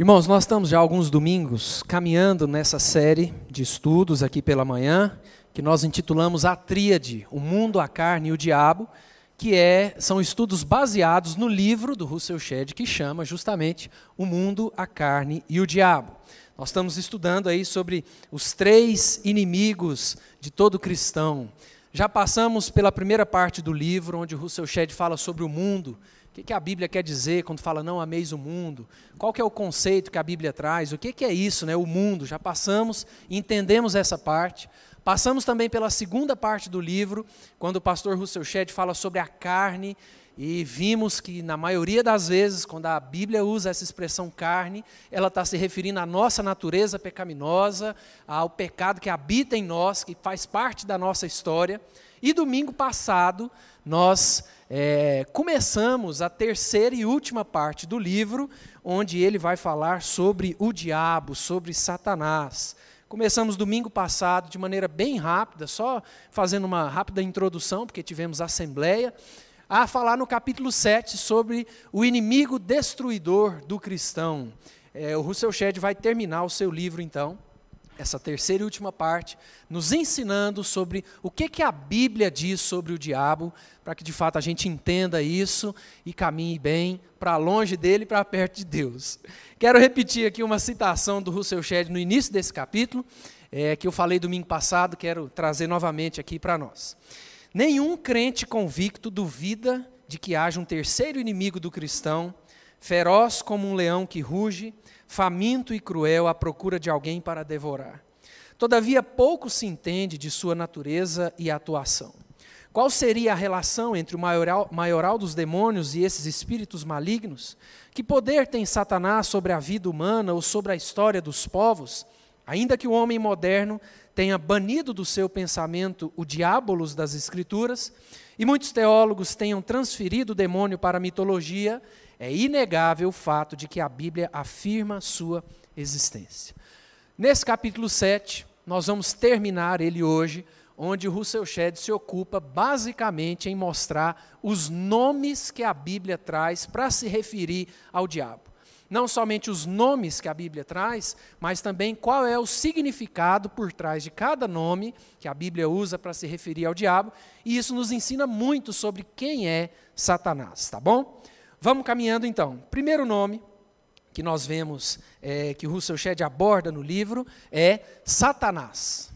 Irmãos, nós estamos já alguns domingos caminhando nessa série de estudos aqui pela manhã, que nós intitulamos A Tríade, o mundo, a carne e o diabo, que é, são estudos baseados no livro do Russell Shedd que chama justamente O Mundo, a Carne e o Diabo. Nós estamos estudando aí sobre os três inimigos de todo cristão. Já passamos pela primeira parte do livro, onde Russell Shedd fala sobre o mundo, o que, que a Bíblia quer dizer quando fala não ameis o mundo? Qual que é o conceito que a Bíblia traz? O que, que é isso, né? o mundo? Já passamos, entendemos essa parte. Passamos também pela segunda parte do livro, quando o pastor Russell Shedd fala sobre a carne, e vimos que, na maioria das vezes, quando a Bíblia usa essa expressão carne, ela está se referindo à nossa natureza pecaminosa, ao pecado que habita em nós, que faz parte da nossa história. E domingo passado, nós é, começamos a terceira e última parte do livro, onde ele vai falar sobre o diabo, sobre Satanás. Começamos domingo passado de maneira bem rápida, só fazendo uma rápida introdução, porque tivemos assembleia, a falar no capítulo 7 sobre o inimigo destruidor do cristão. É, o Russell Shedd vai terminar o seu livro, então, essa terceira e última parte, nos ensinando sobre o que, que a Bíblia diz sobre o diabo, para que de fato a gente entenda isso e caminhe bem para longe dele e para perto de Deus. Quero repetir aqui uma citação do Russell Shedd no início desse capítulo, é, que eu falei domingo passado, quero trazer novamente aqui para nós. Nenhum crente convicto duvida de que haja um terceiro inimigo do cristão, feroz como um leão que ruge, faminto e cruel à procura de alguém para devorar. Todavia, pouco se entende de sua natureza e atuação. Qual seria a relação entre o maioral, maioral dos demônios e esses espíritos malignos? Que poder tem Satanás sobre a vida humana ou sobre a história dos povos? Ainda que o homem moderno tenha banido do seu pensamento o diabolos das Escrituras, e muitos teólogos tenham transferido o demônio para a mitologia, é inegável o fato de que a Bíblia afirma sua existência. Nesse capítulo 7, nós vamos terminar ele hoje, onde Russell Shedd se ocupa basicamente em mostrar os nomes que a Bíblia traz para se referir ao diabo. Não somente os nomes que a Bíblia traz, mas também qual é o significado por trás de cada nome que a Bíblia usa para se referir ao diabo, e isso nos ensina muito sobre quem é Satanás, tá bom? Vamos caminhando então. Primeiro nome que nós vemos é, que Russell Shedd aborda no livro é Satanás.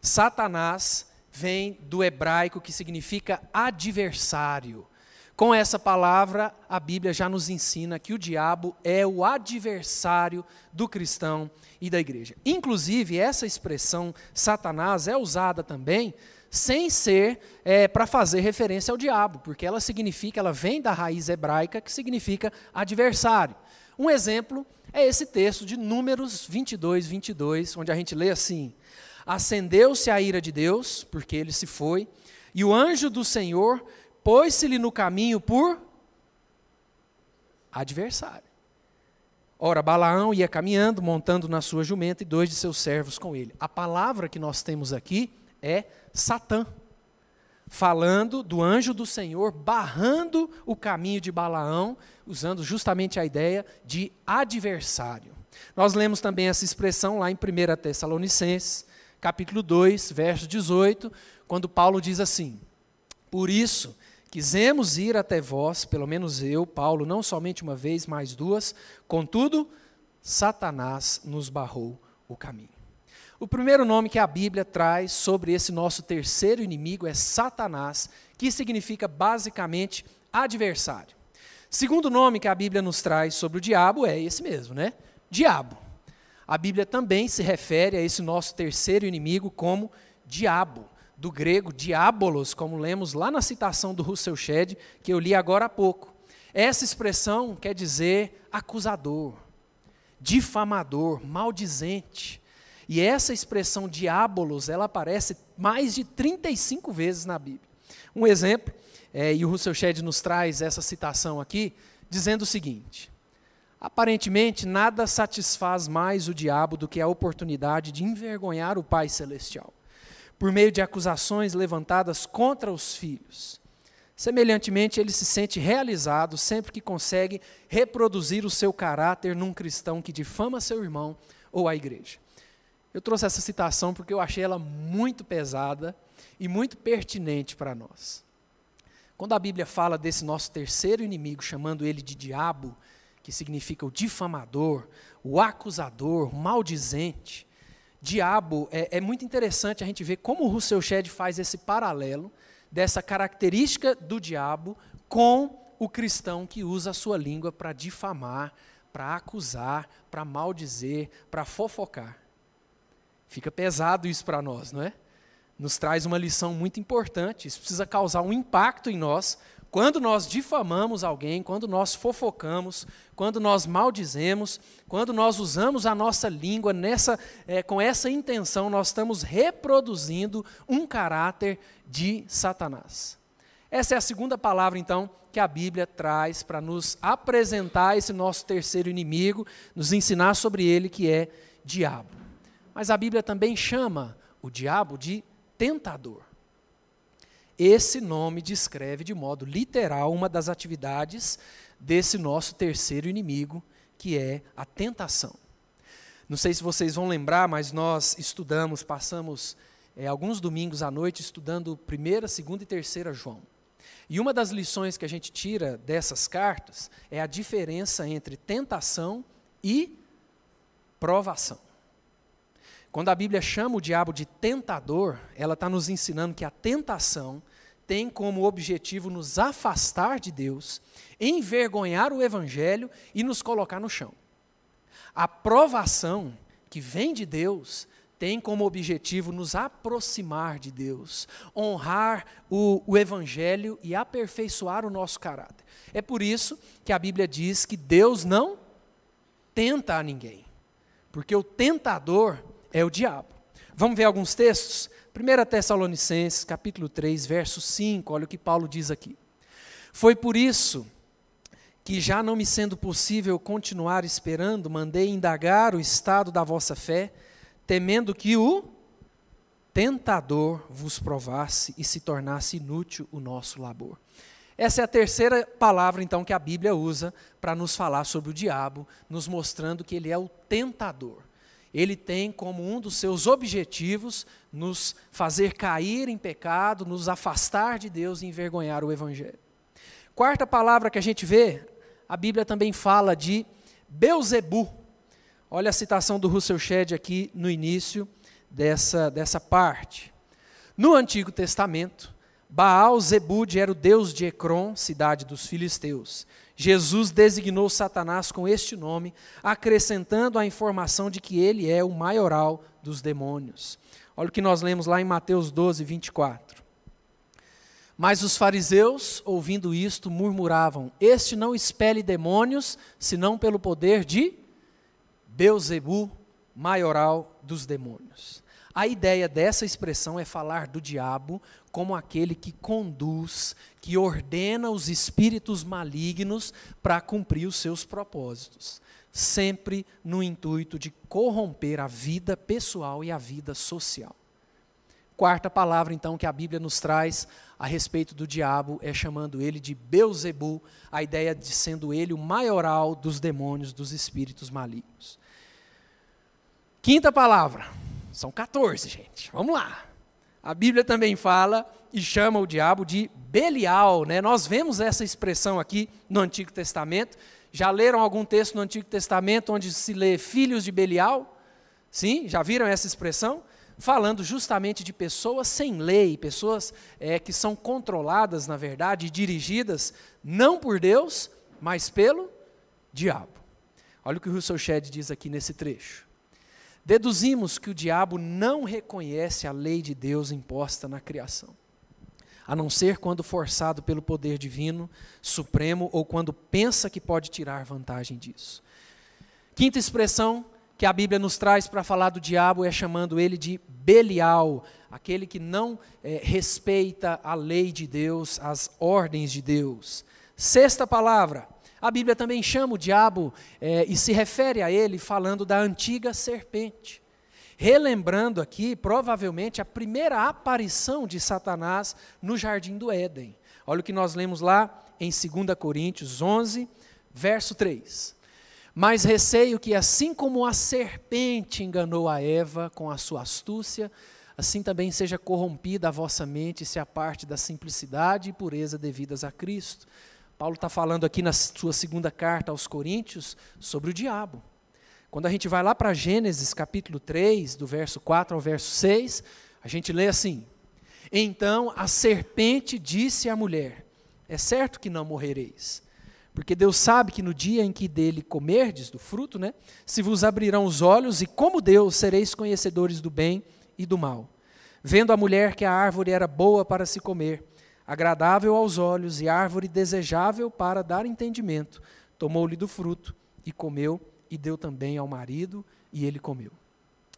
Satanás vem do hebraico que significa adversário. Com essa palavra, a Bíblia já nos ensina que o diabo é o adversário do cristão e da igreja. Inclusive, essa expressão Satanás é usada também sem ser é, para fazer referência ao diabo, porque ela significa, ela vem da raiz hebraica que significa adversário. Um exemplo é esse texto de Números 22, 22, onde a gente lê assim: Acendeu-se a ira de Deus, porque ele se foi, e o anjo do Senhor pôs-se-lhe no caminho por adversário. Ora, Balaão ia caminhando, montando na sua jumenta, e dois de seus servos com ele. A palavra que nós temos aqui é Satã, falando do anjo do Senhor, barrando o caminho de Balaão, usando justamente a ideia de adversário. Nós lemos também essa expressão lá em 1 Tessalonicenses, capítulo 2, verso 18, quando Paulo diz assim: Por isso, quisemos ir até vós, pelo menos eu, Paulo, não somente uma vez, mas duas, contudo, Satanás nos barrou o caminho. O primeiro nome que a Bíblia traz sobre esse nosso terceiro inimigo é Satanás, que significa basicamente adversário. Segundo nome que a Bíblia nos traz sobre o diabo é esse mesmo, né? Diabo. A Bíblia também se refere a esse nosso terceiro inimigo como diabo, do grego diabolos, como lemos lá na citação do Russell Shedd, que eu li agora há pouco. Essa expressão quer dizer acusador, difamador, maldizente. E essa expressão diabolos, ela aparece mais de 35 vezes na Bíblia. Um exemplo, é, e o Russell Shedd nos traz essa citação aqui, dizendo o seguinte: Aparentemente, nada satisfaz mais o diabo do que a oportunidade de envergonhar o Pai Celestial, por meio de acusações levantadas contra os filhos. Semelhantemente, ele se sente realizado sempre que consegue reproduzir o seu caráter num cristão que difama seu irmão ou a igreja. Eu trouxe essa citação porque eu achei ela muito pesada e muito pertinente para nós. Quando a Bíblia fala desse nosso terceiro inimigo, chamando ele de diabo, que significa o difamador, o acusador, o maldizente, diabo, é, é muito interessante a gente ver como o Russell Shedd faz esse paralelo dessa característica do diabo com o cristão que usa a sua língua para difamar, para acusar, para maldizer, para fofocar. Fica pesado isso para nós, não é? Nos traz uma lição muito importante. Isso precisa causar um impacto em nós quando nós difamamos alguém, quando nós fofocamos, quando nós maldizemos, quando nós usamos a nossa língua nessa, é, com essa intenção, nós estamos reproduzindo um caráter de Satanás. Essa é a segunda palavra, então, que a Bíblia traz para nos apresentar esse nosso terceiro inimigo, nos ensinar sobre ele, que é diabo. Mas a Bíblia também chama o diabo de tentador. Esse nome descreve de modo literal uma das atividades desse nosso terceiro inimigo, que é a tentação. Não sei se vocês vão lembrar, mas nós estudamos, passamos é, alguns domingos à noite estudando primeira, segunda e terceira João. E uma das lições que a gente tira dessas cartas é a diferença entre tentação e provação. Quando a Bíblia chama o diabo de tentador, ela está nos ensinando que a tentação tem como objetivo nos afastar de Deus, envergonhar o Evangelho e nos colocar no chão. A provação que vem de Deus tem como objetivo nos aproximar de Deus, honrar o, o, Evangelho e aperfeiçoar o nosso caráter. É por isso que a Bíblia diz que Deus não tenta a ninguém, porque o tentador é o diabo. Vamos ver alguns textos? 1 Tessalonicenses, capítulo 3, verso 5, olha o que Paulo diz aqui. Foi por isso que, já não me sendo possível continuar esperando, mandei indagar o estado da vossa fé, temendo que o tentador vos provasse e se tornasse inútil o nosso labor. Essa é a terceira palavra, então, que a Bíblia usa para nos falar sobre o diabo, nos mostrando que ele é o tentador ele tem como um dos seus objetivos nos fazer cair em pecado, nos afastar de Deus e envergonhar o Evangelho. Quarta palavra que a gente vê, a Bíblia também fala de Beuzebu. Olha a citação do Russell Shedd aqui no início dessa, dessa parte. No Antigo Testamento, Baal Zebud era o deus de Ecrom, cidade dos filisteus. Jesus designou Satanás com este nome, acrescentando a informação de que ele é o maioral dos demônios. Olha o que nós lemos lá em Mateus 12, 24. Mas os fariseus, ouvindo isto, murmuravam: Este não expele demônios, senão pelo poder de Beuzebu, maioral dos demônios. A ideia dessa expressão é falar do diabo como aquele que conduz, que ordena os espíritos malignos para cumprir os seus propósitos, sempre no intuito de corromper a vida pessoal e a vida social. Quarta palavra, então, que a Bíblia nos traz a respeito do diabo é chamando ele de Beuzebu, a ideia de sendo ele o maioral dos demônios, dos espíritos malignos. Quinta palavra, são 14, gente. Vamos lá. A Bíblia também fala e chama o diabo de Belial, né? Nós vemos essa expressão aqui no Antigo Testamento. Já leram algum texto no Antigo Testamento onde se lê filhos de Belial? Sim, já viram essa expressão? Falando justamente de pessoas sem lei, pessoas é, que são controladas, na verdade, e dirigidas não por Deus, mas pelo diabo. Olha o que o Russell Shedd diz aqui nesse trecho. Deduzimos que o diabo não reconhece a lei de Deus imposta na criação, a não ser quando forçado pelo poder divino, supremo, ou quando pensa que pode tirar vantagem disso. Quinta expressão que a Bíblia nos traz para falar do diabo é chamando ele de Belial, aquele que não é, respeita a lei de Deus, as ordens de Deus. Sexta palavra, a Bíblia também chama o diabo é, e se refere a ele falando da antiga serpente. Relembrando aqui, provavelmente, a primeira aparição de Satanás no jardim do Éden. Olha o que nós lemos lá em 2 Coríntios 11, verso 3. Mas receio que, assim como a serpente enganou a Eva com a sua astúcia, assim também seja corrompida a vossa mente se aparte da simplicidade e pureza devidas a Cristo. Paulo está falando aqui na sua segunda carta aos Coríntios sobre o diabo. Quando a gente vai lá para Gênesis capítulo 3, do verso 4 ao verso 6, a gente lê assim: Então a serpente disse à mulher: É certo que não morrereis. Porque Deus sabe que no dia em que dele comerdes do fruto, né, se vos abrirão os olhos, e como Deus sereis conhecedores do bem e do mal. Vendo a mulher que a árvore era boa para se comer, agradável aos olhos e árvore desejável para dar entendimento, tomou-lhe do fruto e comeu e deu também ao marido, e ele comeu.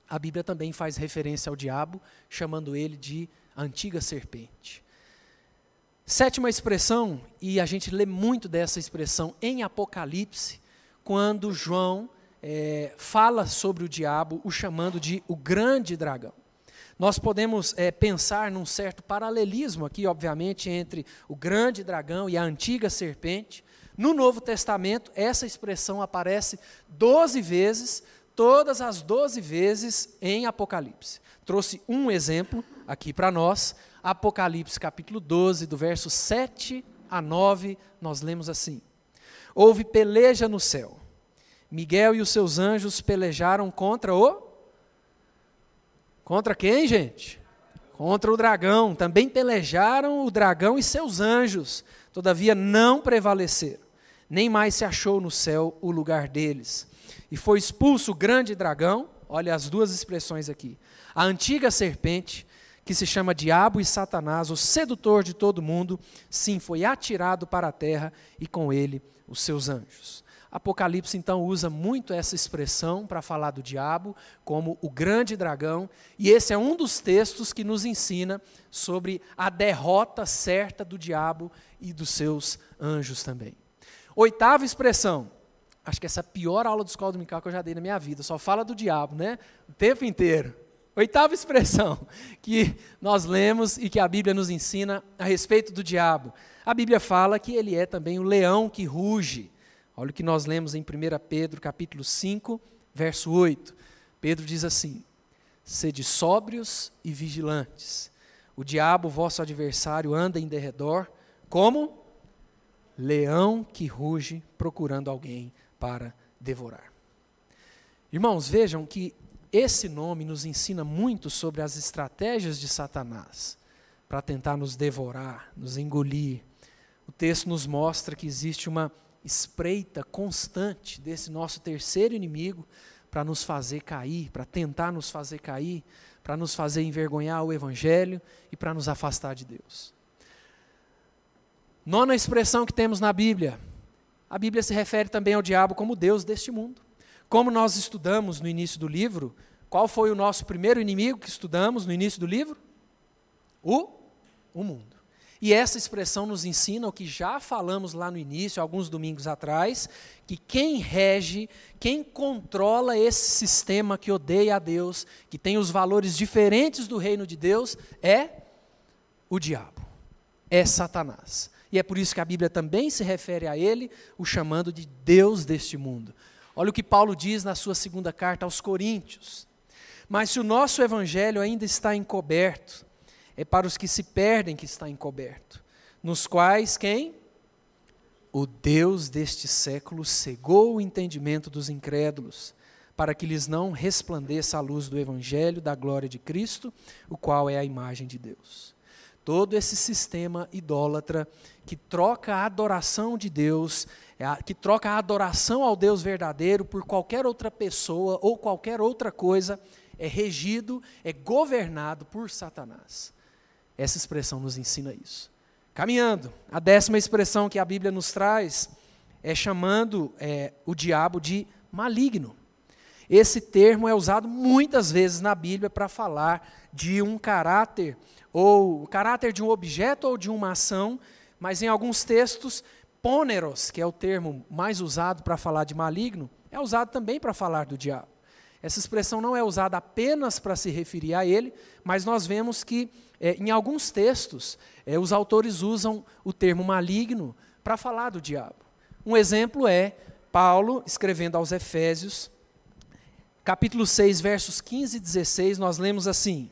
A Bíblia também faz referência ao diabo, chamando ele de antiga serpente. Sétima expressão, e a gente lê muito dessa expressão em Apocalipse, quando João é, fala sobre o diabo, o chamando de o grande dragão. Nós podemos é, pensar num certo paralelismo aqui, obviamente, entre o grande dragão e a antiga serpente, no Novo Testamento, essa expressão aparece 12 vezes, todas as 12 vezes em Apocalipse. Trouxe um exemplo aqui para nós, Apocalipse capítulo 12, do verso 7 a 9, nós lemos assim: Houve peleja no céu. Miguel e os seus anjos pelejaram contra o Contra quem, gente? Contra o dragão. Também pelejaram o dragão e seus anjos. Todavia não prevaleceram nem mais se achou no céu o lugar deles. E foi expulso o grande dragão, olha as duas expressões aqui, a antiga serpente, que se chama Diabo e Satanás, o sedutor de todo mundo, sim, foi atirado para a terra e com ele os seus anjos. Apocalipse então usa muito essa expressão para falar do diabo como o grande dragão, e esse é um dos textos que nos ensina sobre a derrota certa do diabo e dos seus anjos também. Oitava expressão. Acho que essa é a pior aula de escola dominical que eu já dei na minha vida. Só fala do diabo, né? O tempo inteiro. Oitava expressão que nós lemos e que a Bíblia nos ensina a respeito do diabo. A Bíblia fala que ele é também o leão que ruge. Olha o que nós lemos em 1 Pedro, capítulo 5, verso 8. Pedro diz assim: Sede sóbrios e vigilantes. O diabo, vosso adversário, anda em derredor, como leão que ruge procurando alguém para devorar. Irmãos, vejam que esse nome nos ensina muito sobre as estratégias de Satanás para tentar nos devorar, nos engolir. O texto nos mostra que existe uma espreita constante desse nosso terceiro inimigo para nos fazer cair, para tentar nos fazer cair, para nos fazer envergonhar o Evangelho e para nos afastar de Deus. Nona expressão que temos na Bíblia. A Bíblia se refere também ao diabo como Deus deste mundo. Como nós estudamos no início do livro, qual foi o nosso primeiro inimigo que estudamos no início do livro? O, o mundo. E essa expressão nos ensina o que já falamos lá no início, alguns domingos atrás, que quem rege, quem controla esse sistema que odeia a Deus, que tem os valores diferentes do reino de Deus, é o diabo, é Satanás. E é por isso que a Bíblia também se refere a ele, o chamando de Deus deste mundo. Olha o que Paulo diz na sua segunda carta aos Coríntios. Mas se o nosso evangelho ainda está encoberto, é para os que se perdem que está encoberto, nos quais quem? O Deus deste século cegou o entendimento dos incrédulos, para que lhes não resplandeça a luz do evangelho da glória de Cristo, o qual é a imagem de Deus. Todo esse sistema idólatra que troca a adoração de Deus, é que troca a adoração ao Deus verdadeiro por qualquer outra pessoa ou qualquer outra coisa, é regido, é governado por Satanás. Essa expressão nos ensina isso. Caminhando, a décima expressão que a Bíblia nos traz é chamando é, o diabo de maligno. Esse termo é usado muitas vezes na Bíblia para falar de um caráter ou o caráter de um objeto ou de uma ação, mas em alguns textos, pôneros, que é o termo mais usado para falar de maligno, é usado também para falar do diabo. Essa expressão não é usada apenas para se referir a ele, mas nós vemos que é, em alguns textos, é, os autores usam o termo maligno para falar do diabo. Um exemplo é Paulo escrevendo aos Efésios, capítulo 6, versos 15 e 16, nós lemos assim: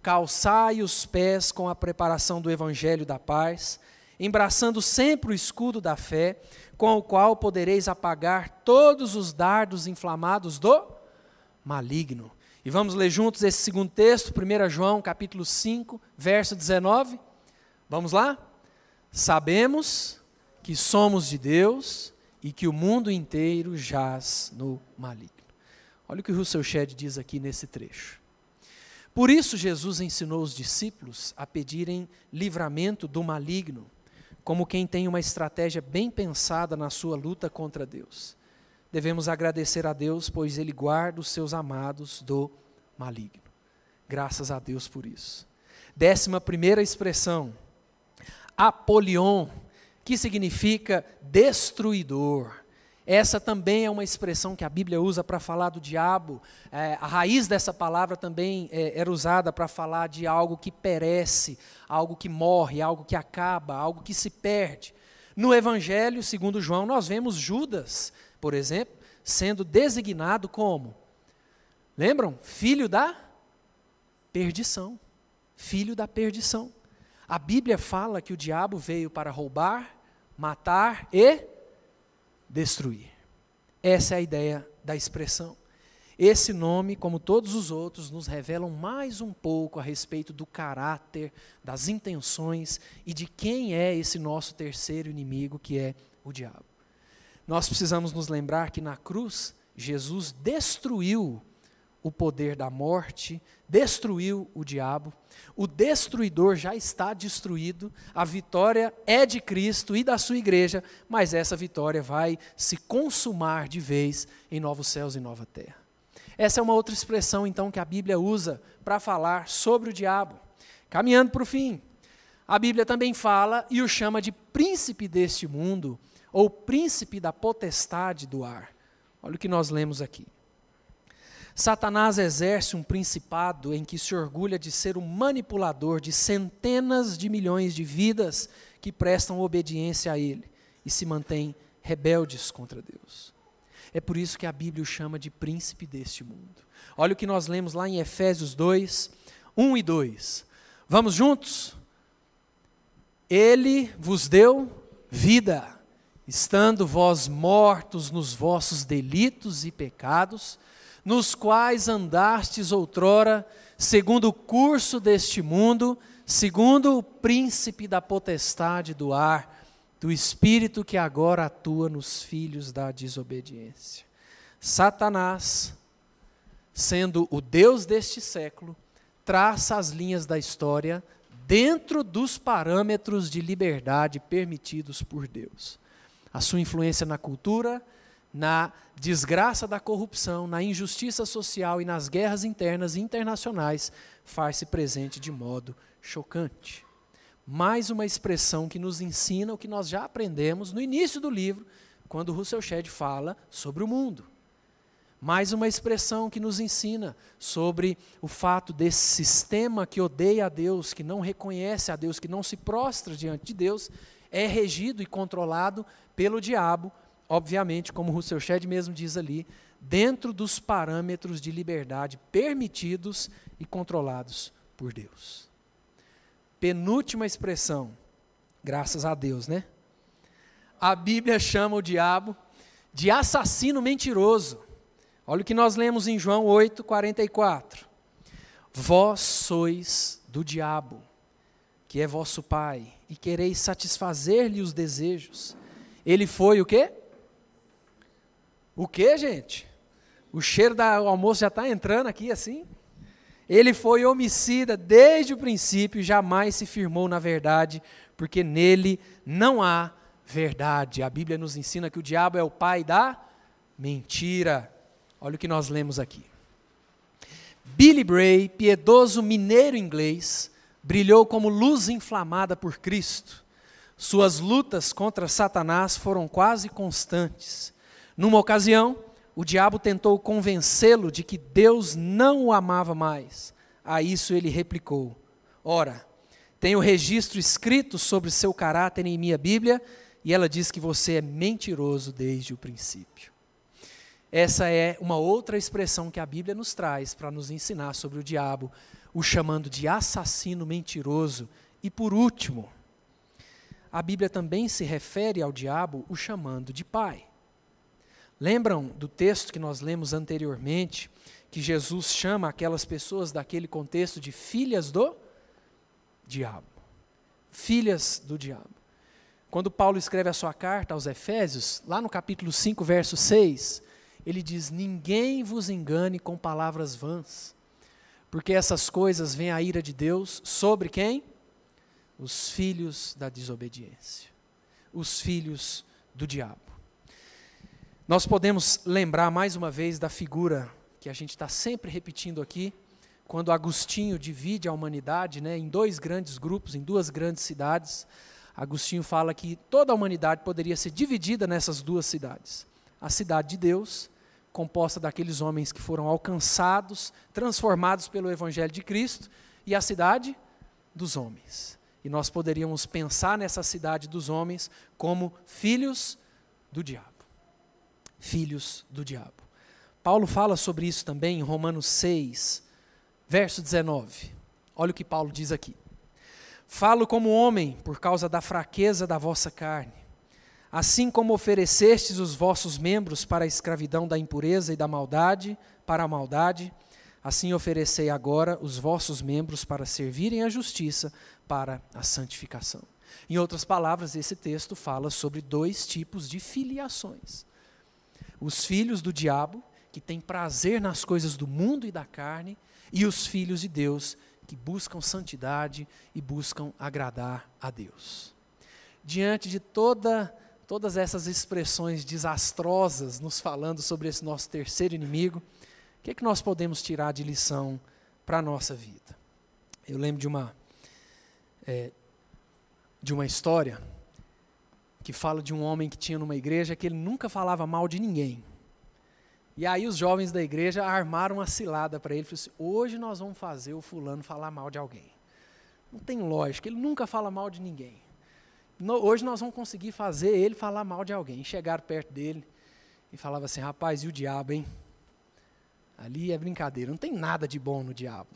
Calçai os pés com a preparação do evangelho da paz, embraçando sempre o escudo da fé, com o qual podereis apagar todos os dardos inflamados do maligno. E vamos ler juntos esse segundo texto, 1 João, capítulo 5, verso 19. Vamos lá? Sabemos que somos de Deus e que o mundo inteiro jaz no maligno. Olha o que o Russell Shedd diz aqui nesse trecho. Por isso, Jesus ensinou os discípulos a pedirem livramento do maligno, como quem tem uma estratégia bem pensada na sua luta contra Deus. Devemos agradecer a Deus, pois Ele guarda os seus amados do maligno. Graças a Deus por isso. Décima primeira expressão Apolion, que significa destruidor. Essa também é uma expressão que a Bíblia usa para falar do diabo. É, a raiz dessa palavra também é, era usada para falar de algo que perece, algo que morre, algo que acaba, algo que se perde. No Evangelho, segundo João, nós vemos Judas, por exemplo, sendo designado como? Lembram? Filho da perdição. Filho da perdição. A Bíblia fala que o diabo veio para roubar, matar e destruir. Essa é a ideia da expressão. Esse nome, como todos os outros, nos revelam mais um pouco a respeito do caráter, das intenções e de quem é esse nosso terceiro inimigo, que é o diabo. Nós precisamos nos lembrar que na cruz, Jesus destruiu o poder da morte, destruiu o diabo. O destruidor já está destruído, a vitória é de Cristo e da sua igreja, mas essa vitória vai se consumar de vez em novos céus e nova terra. Essa é uma outra expressão, então, que a Bíblia usa para falar sobre o diabo. Caminhando para o fim, a Bíblia também fala e o chama de príncipe deste mundo, ou príncipe da potestade do ar. Olha o que nós lemos aqui. Satanás exerce um principado em que se orgulha de ser o manipulador de centenas de milhões de vidas que prestam obediência a ele e se mantêm rebeldes contra Deus. É por isso que a Bíblia o chama de príncipe deste mundo. Olha o que nós lemos lá em Efésios 2, 1 e 2. Vamos juntos? Ele vos deu vida, estando vós mortos nos vossos delitos e pecados, nos quais andastes outrora, segundo o curso deste mundo, segundo o príncipe da potestade do ar, do espírito que agora atua nos filhos da desobediência. Satanás, sendo o Deus deste século, traça as linhas da história dentro dos parâmetros de liberdade permitidos por Deus. A sua influência na cultura, na desgraça da corrupção, na injustiça social e nas guerras internas e internacionais faz-se presente de modo chocante. Mais uma expressão que nos ensina o que nós já aprendemos no início do livro, quando Russell Shedd fala sobre o mundo. Mais uma expressão que nos ensina sobre o fato desse sistema que odeia a Deus, que não reconhece a Deus, que não se prostra diante de Deus, é regido e controlado pelo diabo, obviamente, como Russell Shedd mesmo diz ali, dentro dos parâmetros de liberdade permitidos e controlados por Deus. Penúltima expressão, graças a Deus, né? A Bíblia chama o diabo de assassino mentiroso. Olha o que nós lemos em João 8, 44. Vós sois do diabo, que é vosso pai, e quereis satisfazer-lhe os desejos. Ele foi o quê? O que, gente? O cheiro do almoço já está entrando aqui assim? Ele foi homicida desde o princípio e jamais se firmou na verdade, porque nele não há verdade. A Bíblia nos ensina que o diabo é o pai da mentira. Olha o que nós lemos aqui. Billy Bray, piedoso mineiro inglês, brilhou como luz inflamada por Cristo. Suas lutas contra Satanás foram quase constantes. Numa ocasião, o diabo tentou convencê-lo de que Deus não o amava mais. A isso ele replicou: Ora, tem o registro escrito sobre seu caráter em minha Bíblia, e ela diz que você é mentiroso desde o princípio. Essa é uma outra expressão que a Bíblia nos traz para nos ensinar sobre o diabo, o chamando de assassino mentiroso. E por último, a Bíblia também se refere ao diabo o chamando de pai. Lembram do texto que nós lemos anteriormente, que Jesus chama aquelas pessoas daquele contexto de filhas do diabo? Filhas do diabo. Quando Paulo escreve a sua carta aos Efésios, lá no capítulo 5, verso 6, ele diz: Ninguém vos engane com palavras vãs, porque essas coisas vêm a ira de Deus sobre quem? Os filhos da desobediência, os filhos do diabo. Nós podemos lembrar mais uma vez da figura que a gente está sempre repetindo aqui, quando Agostinho divide a humanidade né, em dois grandes grupos, em duas grandes cidades. Agostinho fala que toda a humanidade poderia ser dividida nessas duas cidades: a cidade de Deus, composta daqueles homens que foram alcançados, transformados pelo Evangelho de Cristo, e a cidade dos homens. E nós poderíamos pensar nessa cidade dos homens como filhos do diabo. Filhos do diabo. Paulo fala sobre isso também em Romanos 6, verso 19. Olha o que Paulo diz aqui. Falo como homem por causa da fraqueza da vossa carne. Assim como oferecestes os vossos membros para a escravidão da impureza e da maldade, para a maldade, assim oferecei agora os vossos membros para servirem à justiça, para a santificação. Em outras palavras, esse texto fala sobre dois tipos de filiações: os filhos do diabo, que têm prazer nas coisas do mundo e da carne, e os filhos de Deus, que buscam santidade e buscam agradar a Deus. Diante de toda todas essas expressões desastrosas nos falando sobre esse nosso terceiro inimigo, o que, é que nós podemos tirar de lição para a nossa vida? Eu lembro de uma, é, de uma história que fala de um homem que tinha numa igreja que ele nunca falava mal de ninguém. E aí os jovens da igreja armaram uma cilada para ele, falaram assim, hoje nós vamos fazer o fulano falar mal de alguém. Não tem lógica, ele nunca fala mal de ninguém no, hoje nós vamos conseguir fazer ele falar mal de alguém. Chegaram perto dele e falava assim, rapaz, e o diabo, hein? Ali é brincadeira, não tem nada de bom no diabo.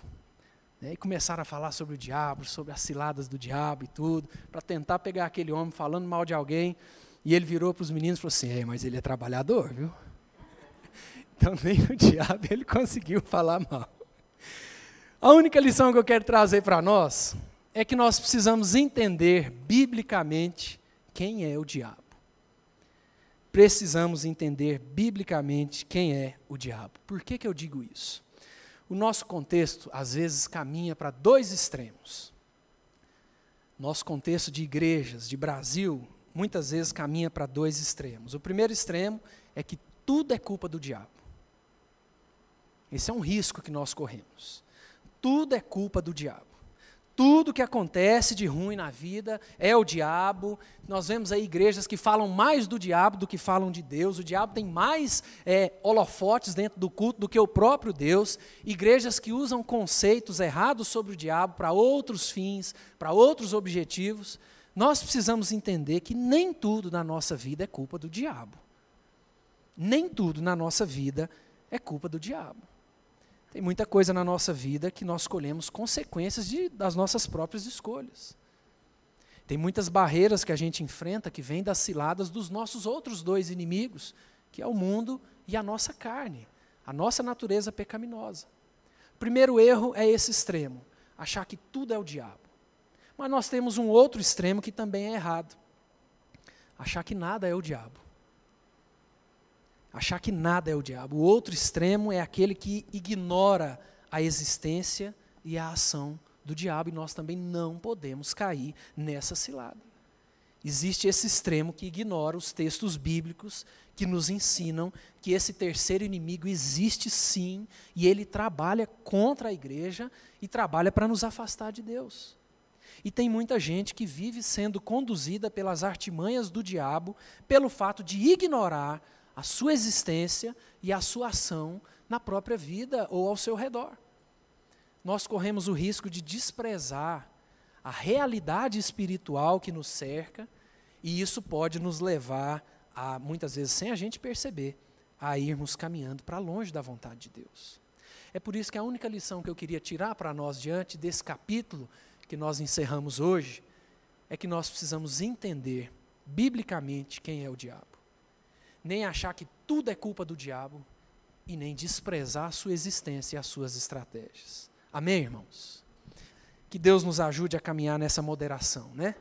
Né? E começaram a falar sobre o diabo, sobre as ciladas do diabo e tudo, para tentar pegar aquele homem falando mal de alguém. E ele virou para os meninos e falou assim: é, mas ele é trabalhador, viu? Então nem o diabo ele conseguiu falar mal. A única lição que eu quero trazer para nós é que nós precisamos entender biblicamente quem é o diabo. Precisamos entender biblicamente quem é o diabo. Por que, que eu digo isso? O nosso contexto, às vezes, caminha para dois extremos. Nosso contexto de igrejas, de Brasil, muitas vezes caminha para dois extremos. O primeiro extremo é que tudo é culpa do diabo. Esse é um risco que nós corremos. Tudo é culpa do diabo. Tudo que acontece de ruim na vida é o diabo. Nós vemos aí igrejas que falam mais do diabo do que falam de Deus. O diabo tem mais é, holofotes dentro do culto do que o próprio Deus. Igrejas que usam conceitos errados sobre o diabo para outros fins, para outros objetivos. Nós precisamos entender que nem tudo na nossa vida é culpa do diabo. Nem tudo na nossa vida é culpa do diabo. Tem muita coisa na nossa vida que nós colhemos consequências de, das nossas próprias escolhas. Tem muitas barreiras que a gente enfrenta que vêm das ciladas dos nossos outros dois inimigos, que é o mundo e a nossa carne, a nossa natureza pecaminosa. Primeiro erro é esse extremo, achar que tudo é o diabo. Mas nós temos um outro extremo que também é errado, achar que nada é o diabo achar que nada é o diabo. O outro extremo é aquele que ignora a existência e a ação do diabo, e nós também não podemos cair nessa cilada. Existe esse extremo que ignora os textos bíblicos que nos ensinam que esse terceiro inimigo existe sim, e ele trabalha contra a igreja e trabalha para nos afastar de Deus. E tem muita gente que vive sendo conduzida pelas artimanhas do diabo, pelo fato de ignorar a sua existência e a sua ação na própria vida ou ao seu redor. nós corremos o risco de desprezar a realidade espiritual que nos cerca, e isso pode nos levar a, muitas vezes sem a gente perceber, a irmos caminhando para longe da vontade de Deus. É por isso que a única lição que eu queria tirar para nós diante desse capítulo que nós encerramos hoje é que nós precisamos entender biblicamente quem é o diabo. Nem achar que tudo é culpa do diabo e nem desprezar a sua existência e as suas estratégias. Amém, irmãos? Que Deus nos ajude a caminhar nessa moderação, né?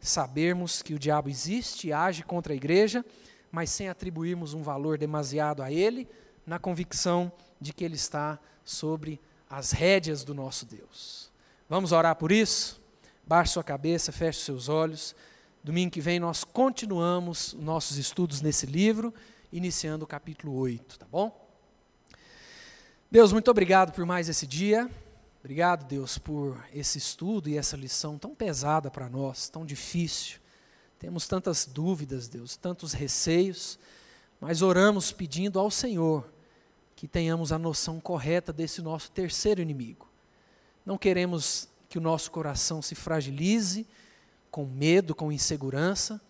Sabermos que o diabo existe e age contra a igreja, mas sem atribuirmos um valor demasiado a ele, na convicção de que ele está sobre as rédeas do nosso Deus. Vamos orar por isso? Baixe sua cabeça, feche seus olhos. Domingo que vem nós continuamos nossos estudos nesse livro, iniciando o capítulo 8, tá bom? Deus, muito obrigado por mais esse dia. Obrigado, Deus, por esse estudo e essa lição tão pesada para nós, tão difícil. Temos tantas dúvidas, Deus, tantos receios, mas oramos pedindo ao Senhor que tenhamos a noção correta desse nosso terceiro inimigo. Não queremos que o nosso coração se fragilize com medo, com insegurança,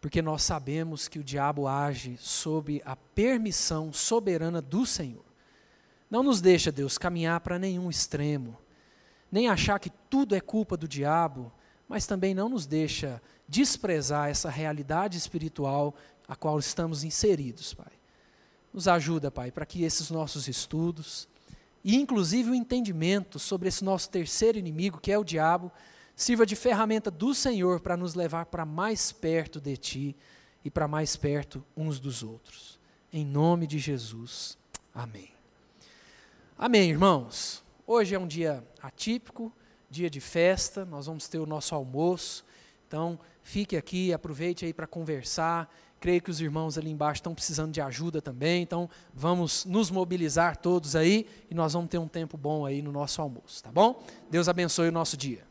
porque nós sabemos que o diabo age sob a permissão soberana do Senhor. Não nos deixa, Deus, caminhar para nenhum extremo, nem achar que tudo é culpa do diabo, mas também não nos deixa desprezar essa realidade espiritual a qual estamos inseridos, Pai. Nos ajuda, Pai, para que esses nossos estudos, e inclusive o entendimento sobre esse nosso terceiro inimigo, que é o diabo, sirva de ferramenta do Senhor para nos levar para mais perto de Ti e para mais perto uns dos outros. Em nome de Jesus. Amém. Amém, irmãos. Hoje é um dia atípico, dia de festa, nós vamos ter o nosso almoço. Então, fique aqui, aproveite aí para conversar. Creio que os irmãos ali embaixo estão precisando de ajuda também, então vamos nos mobilizar todos aí e nós vamos ter um tempo bom aí no nosso almoço, tá bom? Deus abençoe o nosso dia.